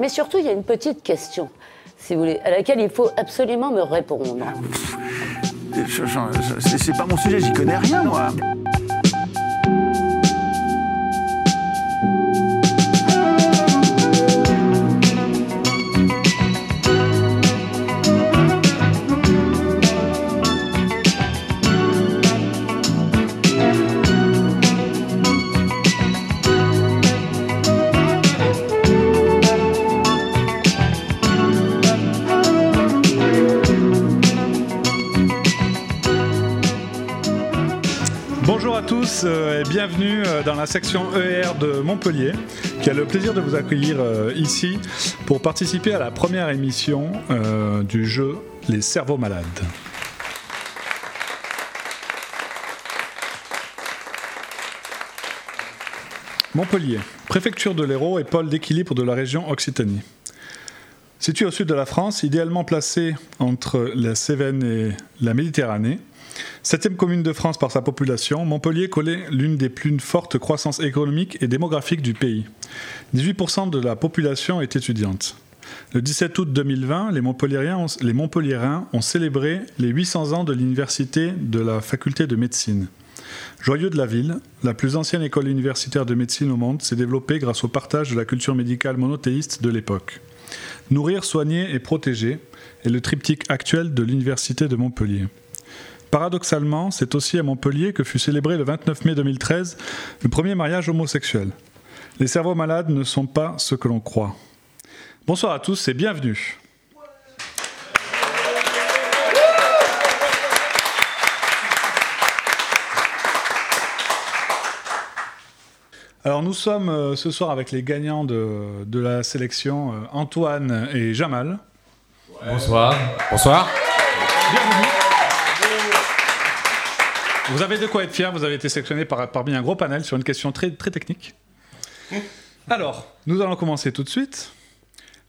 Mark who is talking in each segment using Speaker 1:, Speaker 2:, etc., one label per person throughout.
Speaker 1: Mais surtout, il y a une petite question, si vous voulez, à laquelle il faut absolument me répondre.
Speaker 2: C'est pas mon sujet, j'y connais rien, moi.
Speaker 3: Euh, et bienvenue euh, dans la section ER de Montpellier, qui a le plaisir de vous accueillir euh, ici pour participer à la première émission du jeu Les cerveaux malades. Montpellier, préfecture de l'Hérault et pôle d'équilibre de la région Occitanie. Situé au sud de la France, idéalement placé entre la Cévennes et la Méditerranée, Septième commune de France par sa population, Montpellier connaît l'une des plus fortes croissances économiques et démographiques du pays. 18% de la population est étudiante. Le 17 août 2020, les Montpelliérains, ont, les Montpelliérains ont célébré les 800 ans de l'université de la faculté de médecine. Joyeux de la ville, la plus ancienne école universitaire de médecine au monde s'est développée grâce au partage de la culture médicale monothéiste de l'époque. Nourrir, soigner et protéger est le triptyque actuel de l'université de Montpellier. Paradoxalement, c'est aussi à Montpellier que fut célébré le 29 mai 2013 le premier mariage homosexuel. Les cerveaux malades ne sont pas ce que l'on croit. Bonsoir à tous et bienvenue. Alors nous sommes euh, ce soir avec les gagnants de, de la sélection euh, Antoine et Jamal.
Speaker 4: Bonsoir. Bonsoir.
Speaker 3: Bienvenue. Vous avez de quoi être fier, vous avez été sélectionné par, parmi un gros panel sur une question très, très technique. Alors, nous allons commencer tout de suite.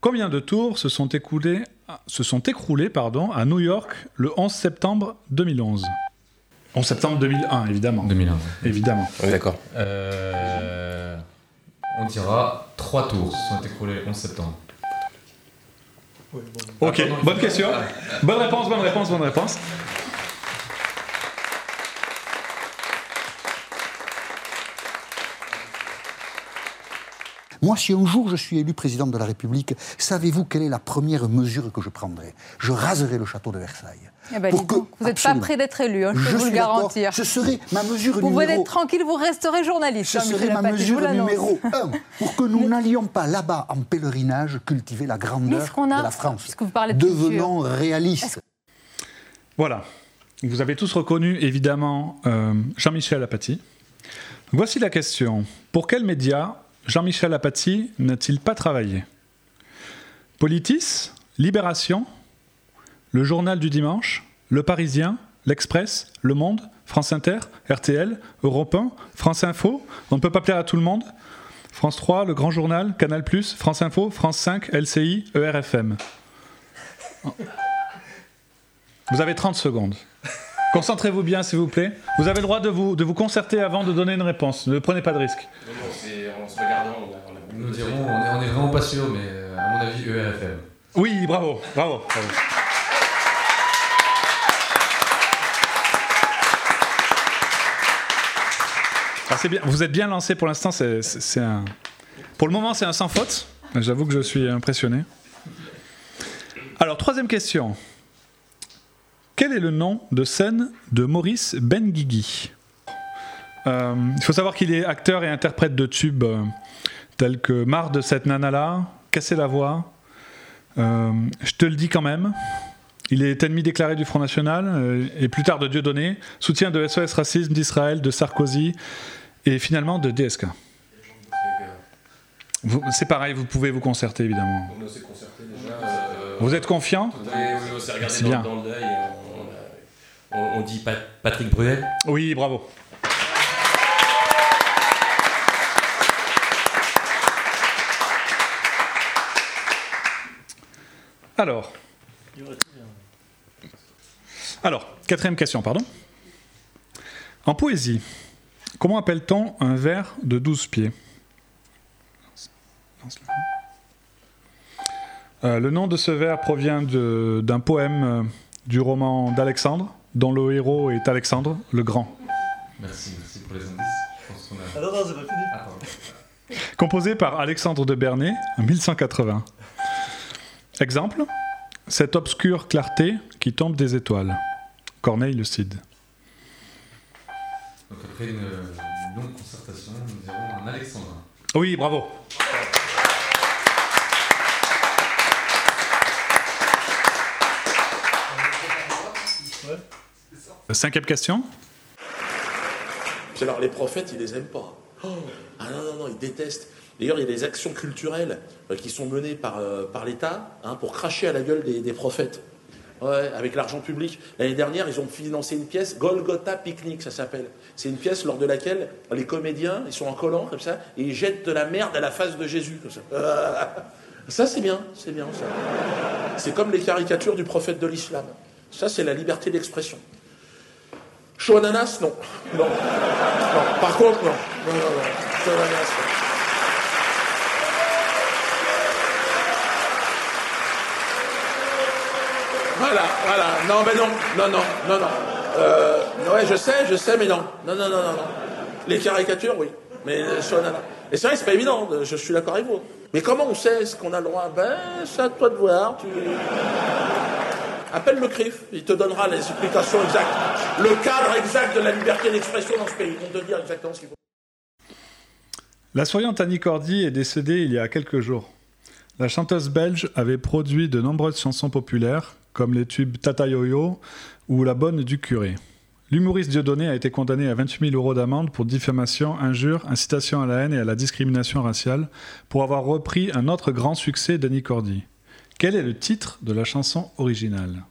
Speaker 3: Combien de tours se sont écoulés, se sont écroulés pardon, à New York le 11 septembre 2011 11 septembre 2001, évidemment.
Speaker 4: 2001.
Speaker 3: Évidemment.
Speaker 5: Oui, d'accord.
Speaker 4: Euh, on dira 3 tours se sont écoulés le 11 septembre.
Speaker 3: Ok, bonne question. Bonne réponse, bonne réponse, bonne réponse.
Speaker 6: Moi, si un jour je suis élu président de la République, savez-vous quelle est la première mesure que je prendrai? Je raserai le château de Versailles.
Speaker 7: Eh ben,
Speaker 6: Pour
Speaker 7: dis
Speaker 6: que-
Speaker 7: donc, vous n'êtes pas prêt d'être élu, hein, je peux vous le garantir.
Speaker 6: Ce serait ma mesure
Speaker 7: Vous pouvez
Speaker 6: numéro...
Speaker 7: être tranquille, vous resterez journaliste.
Speaker 6: Ce
Speaker 7: hein,
Speaker 6: serait ma
Speaker 7: vous
Speaker 6: mesure numéro un, pour que nous n'allions pas là-bas en pèlerinage cultiver la grandeur de la France.
Speaker 7: puisque vous parlez de
Speaker 6: Devenons réalistes.
Speaker 3: Voilà. Vous avez tous reconnu évidemment euh, Jean-Michel Apathy. Voici la question. Pour quel média Jean-Michel Apathy n'a-t-il pas travaillé? Politis Libération Le Journal du Dimanche Le Parisien L'Express Le Monde France Inter RTL Europe 1 France Info On ne peut pas plaire à tout le monde? France 3 Le Grand Journal Canal+, France Info France 5 LCI ERFM Vous avez 30 secondes. Concentrez-vous bien, s'il vous plaît. Vous avez le droit de vous, de vous concerter avant de donner une réponse. Ne prenez pas de risque.
Speaker 5: en se regardant, on
Speaker 4: Nous dirons, on est, on est vraiment pas sûr, mais euh, à mon avis, ERFM.
Speaker 3: Oui, bravo, bravo. bravo. Ah, bien. Vous êtes bien lancé pour l'instant. C'est, c'est- c'est un... Pour le moment, c'est un sans faute. J'avoue que je suis impressionné. Alors, troisième question. Quel est le nom de scène de Maurice Benguigui Euh, Il faut savoir qu'il est acteur et interprète de tubes euh, tels que Marre de cette nana-là, Casser la voix, euh, Je te le dis quand même. Il est ennemi déclaré du Front National euh, et plus tard de Dieudonné, soutien de SOS Racisme d'Israël, de Sarkozy et finalement de DSK. C'est pareil, vous pouvez vous concerter évidemment.
Speaker 5: On s'est concerté déjà. euh,
Speaker 3: Vous êtes confiant
Speaker 5: Oui, oui, on s'est regardé
Speaker 3: C'est
Speaker 5: dans,
Speaker 3: bien.
Speaker 5: dans On, dit Pat- Patrick Bruel.
Speaker 3: Oui, bravo. Alors. Alors, quatrième question, pardon. En poésie, comment appelle-t-on un vers de 12 pieds? Euh, le nom de ce vers provient d'un poème euh, du roman d'Alexandre, dont le héros est Alexandre le Grand.
Speaker 4: Merci, merci pour les indices. Je pense qu'on a.
Speaker 8: Ah non, non, c'est pas fini.
Speaker 4: Ah.
Speaker 3: Composé par Alexandre de Bernay en 1180. Exemple Cette obscure clarté qui tombe des étoiles. Corneille le Cid.
Speaker 4: Donc après une, une longue concertation, nous irons un alexandrin.
Speaker 3: Oui, bravo. Cinquième question?
Speaker 9: Alors, les prophètes, ils les aiment pas. Oh, ah non, non, non, ils détestent. D'ailleurs, il y a des actions culturelles euh, qui sont menées par, euh, par l'État hein, pour cracher à la gueule des, prophètes. Ouais, avec l'argent public. L'année dernière, ils ont financé une pièce, Golgotha Picnic, ça s'appelle. C'est une pièce lors de laquelle les comédiens, ils sont en collant comme ça, et ils jettent de la merde à la face de Jésus. Ça, ça c'est bien, c'est bien ça. C'est comme les caricatures du prophète de l'islam. Ça, c'est la liberté d'expression. Chaud ananas, non. Non. Par contre, non. Non, non, non. Ananas. Voilà, voilà. Non, mais non. Non, non, non, non. Euh, ouais, je sais, je sais, mais non. Non, non, non, non, non. Les caricatures, oui. Mais euh. Et c'est vrai, c'est pas évident. Je suis d'accord avec vous. Mais comment on sait ce qu'on a le droit? Ben, c'est à toi de voir. Tu... Appelle le CRIF, il te donnera les explications exactes, le cadre exact de la liberté d'expression dans ce pays. Ils vont dire exactement ce qu'il faut.
Speaker 3: La souriante Annie Cordy est décédée il y a quelques jours. La chanteuse belge avait produit de nombreuses chansons populaires, comme les tubes Tata Yo-Yo ou La Bonne du Curé. L'humoriste Dieudonné a été condamné à 28 000 euros d'amende pour diffamation, injure, incitation à la haine et à la discrimination raciale pour avoir repris un autre grand succès d'Annie Cordy. Quel est le titre de la chanson originale?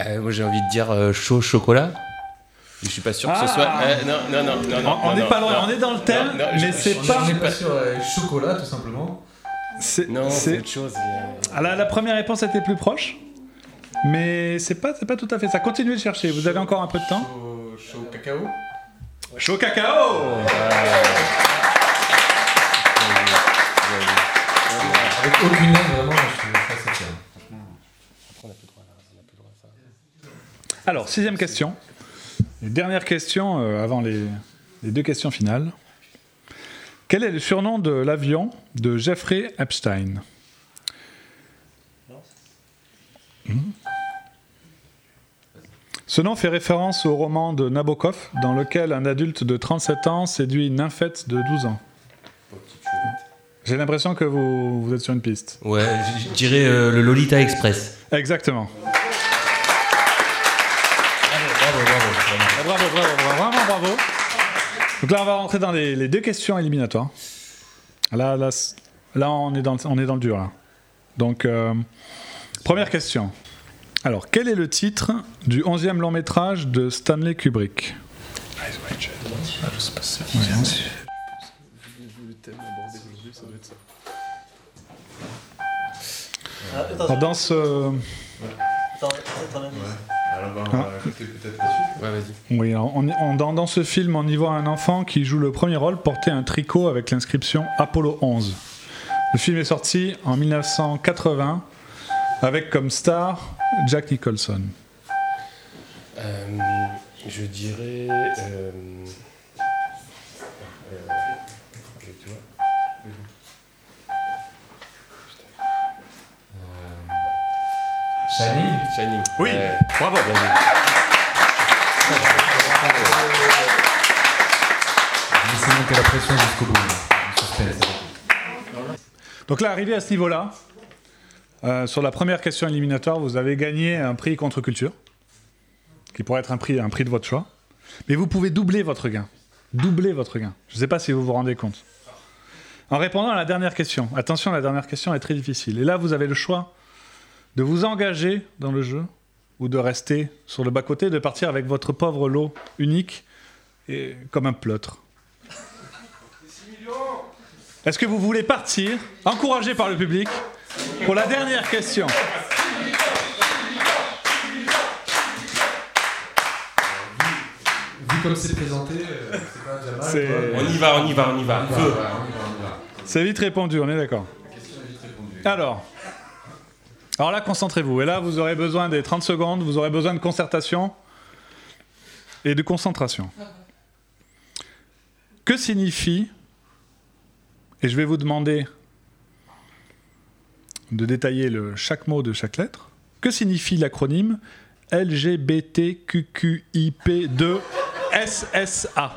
Speaker 5: Euh, moi j'ai envie de dire euh, chaud chocolat. Je suis pas sûr que ce
Speaker 3: Ah.
Speaker 5: soit. euh, non, non, non, non, non.
Speaker 3: On- n'est pas loin,
Speaker 5: non.
Speaker 3: on est dans le thème,
Speaker 5: Non, non,
Speaker 3: mais
Speaker 5: je-
Speaker 3: c'est pas-
Speaker 5: je-
Speaker 4: n'est pas euh, chocolat, tout simplement.
Speaker 3: C'est-
Speaker 5: Non,
Speaker 3: c'est-
Speaker 5: c'est autre chose.
Speaker 3: Ah, la, la première réponse était plus proche, mais c'est pas, c'est pas tout à fait ça. Continuez de chercher, vous avez encore un peu de temps.
Speaker 4: Chaud, chaud cacao.
Speaker 3: Chaud cacao
Speaker 4: Avec aucune aide, vraiment, je suis.
Speaker 3: Alors, sixième question. Et dernière question euh, avant les, les deux questions finales. Quel est le surnom de l'avion de Jeffrey Epstein. Ce nom fait référence au roman de Nabokov, dans lequel un adulte de 37 ans séduit une nymphette de 12 ans. J'ai l'impression que vous, vous êtes sur une piste.
Speaker 5: Ouais, je dirais euh, le Lolita Express.
Speaker 3: Exactement.
Speaker 4: Bravo, bravo.
Speaker 3: Bravo, bravo, bravo, bravo. Donc là, on va rentrer dans les, les deux questions éliminatoires. Là, là, là on, est dans, le- on est dans le dur. Là. Donc, euh, première question. Alors, quel est le titre du 11e long métrage de Stanley Kubrick?
Speaker 8: Ah,
Speaker 3: Alors, Dans ce...
Speaker 8: attends,
Speaker 4: peut-être.
Speaker 5: Ouais, vas-y.
Speaker 3: Oui, alors, on- on- dans, dans ce film, on y voit un enfant qui joue le premier rôle porter un tricot avec l'inscription Apollo 11. Le film est sorti en 1980 avec comme star Jack Nicholson.
Speaker 5: Euh, je dirais. Euh, tu vois
Speaker 4: Shining
Speaker 5: Shining.
Speaker 3: Oui,
Speaker 5: Ouais.
Speaker 3: bravo.
Speaker 5: Bien vu.
Speaker 4: Laissez monter la pression jusqu'au bout. Le suspense.
Speaker 3: Donc là, arrivé à ce niveau-là, euh, sur la première question éliminatoire, vous avez gagné un prix contre culture, qui pourrait être un prix, un prix de votre choix. Mais vous pouvez doubler votre gain. Doubler votre gain. Je ne sais pas si vous vous rendez compte. En répondant à la dernière question. Attention, la dernière question est très difficile. Et là, vous avez le choix de vous engager dans le jeu ou de rester sur le bas-côté, de partir avec votre pauvre lot unique et comme un pleutre. Est-ce que vous voulez partir, encouragé par le public, pour la dernière question?
Speaker 4: Vu comme c'est présenté, euh, c'est pas déjà mal.
Speaker 3: C'est-
Speaker 4: quoi.
Speaker 5: On y va, on y va, on y va.
Speaker 3: C'est vite répondu, on est d'accord. Alors, alors là, concentrez-vous. Et là, vous aurez besoin des 30 secondes, vous aurez besoin de concertation et de concentration. Que signifie, et je vais vous demander de détailler le, chaque mot de chaque lettre, que signifie l'acronyme LGBTQQIP2SSA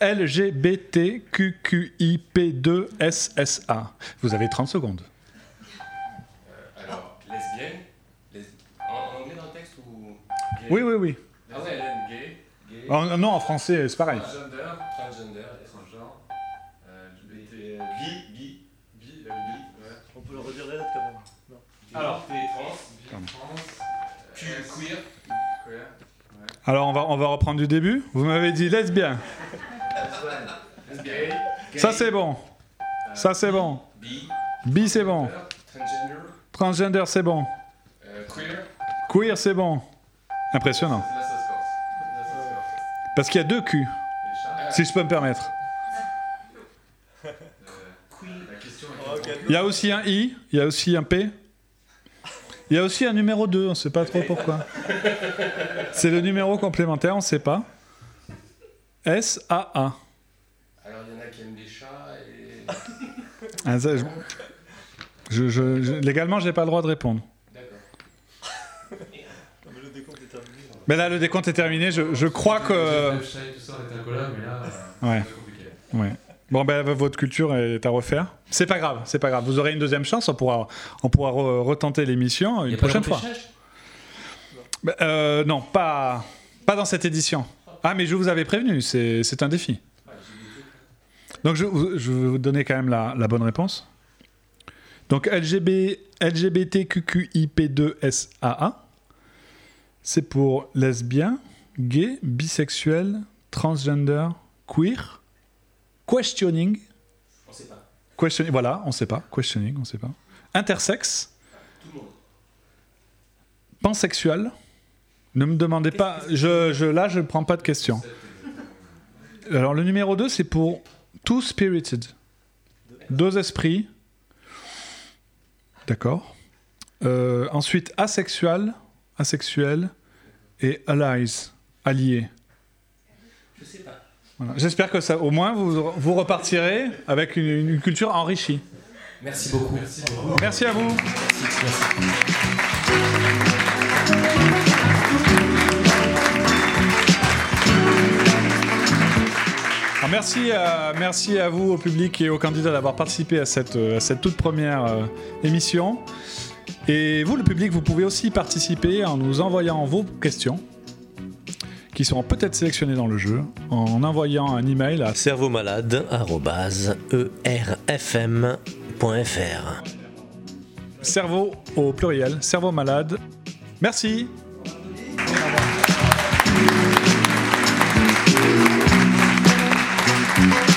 Speaker 3: LGBTQQIP2SSA. Vous avez 30 secondes.
Speaker 5: Alors, lesbienne. les- En, en anglais dans le texte ou. gay
Speaker 3: Oui, oui, oui.
Speaker 5: Lesbienne, gay. gay
Speaker 3: En- non, en français, c'est pareil.
Speaker 5: Transgender. Transgender. Transgenre. Euh, euh, bi. Bi. Bi. La bi. Ouais.
Speaker 8: On peut le redire les lettres quand même. Non.
Speaker 5: Alors, T, trans.
Speaker 3: Pardon.
Speaker 5: Q, queer. Queer.
Speaker 3: Alors, on va, on va reprendre du début. Vous m'avez dit lesbien.
Speaker 5: Gay.
Speaker 3: Ça, c'est bon. Ça, c'est bon.
Speaker 5: Bi.
Speaker 3: Bi, c'est bon.
Speaker 5: Transgender.
Speaker 3: Transgender, c'est bon.
Speaker 5: Euh, queer.
Speaker 3: Queer, c'est bon. Impressionnant. Parce qu'il y a deux
Speaker 5: chats.
Speaker 3: si je peux me permettre. Il y a aussi un I, il y a aussi un P. Il y a aussi un numéro 2, on ne sait pas trop pourquoi. C'est le numéro complémentaire, on ne sait pas. S-A-A.
Speaker 5: Alors, il y en a qui aiment les chats et.
Speaker 3: Ah, ça, je- je- je- je- légalement, je n'ai pas le droit de répondre.
Speaker 5: D'accord.
Speaker 8: Le décompte est terminé.
Speaker 3: Mais là, le décompte est terminé. Je, je crois que.
Speaker 4: Euh,
Speaker 3: Ouais. Ouais. Bon, ben, votre culture est à refaire. C'est pas grave, c'est pas grave. Vous aurez une deuxième chance. On pourra, on pourra re- retenter l'émission une prochaine fois. Ben, euh, non, pas, pas dans cette édition. Ah, mais je vous avais prévenu, c'est c'est un défi. Donc, je, je vais vous donner quand même la, la bonne réponse. Donc, LGB, LGBTQQIP2SAA, c'est pour lesbien, gay, bisexuel, transgender, queer, questioning,
Speaker 5: On sait pas.
Speaker 3: questioning, voilà, on sait pas, questioning, on sait pas, intersexe, pansexuel. Ne me demandez pas, je, je, là je ne prends pas de questions. Alors le numéro 2 c'est pour Two Spirited. Deux esprits. D'accord. Euh, ensuite asexual, asexuel et allies, alliés.
Speaker 5: Je sais pas.
Speaker 3: Voilà. J'espère que ça, au moins vous, vous repartirez avec une, une culture enrichie.
Speaker 5: Merci beaucoup. Merci beaucoup.
Speaker 3: Merci à vous. Alors, merci, à, merci à vous, au public et aux candidats d'avoir participé à cette, euh, à cette toute première euh, émission. Et vous, le public, vous pouvez aussi participer en nous envoyant vos questions qui seront peut-être sélectionnées dans le jeu en envoyant un email à
Speaker 10: cerveaumalade.erfm.fr.
Speaker 3: cerveau au pluriel, cerveau malade. Merci.
Speaker 10: Merci.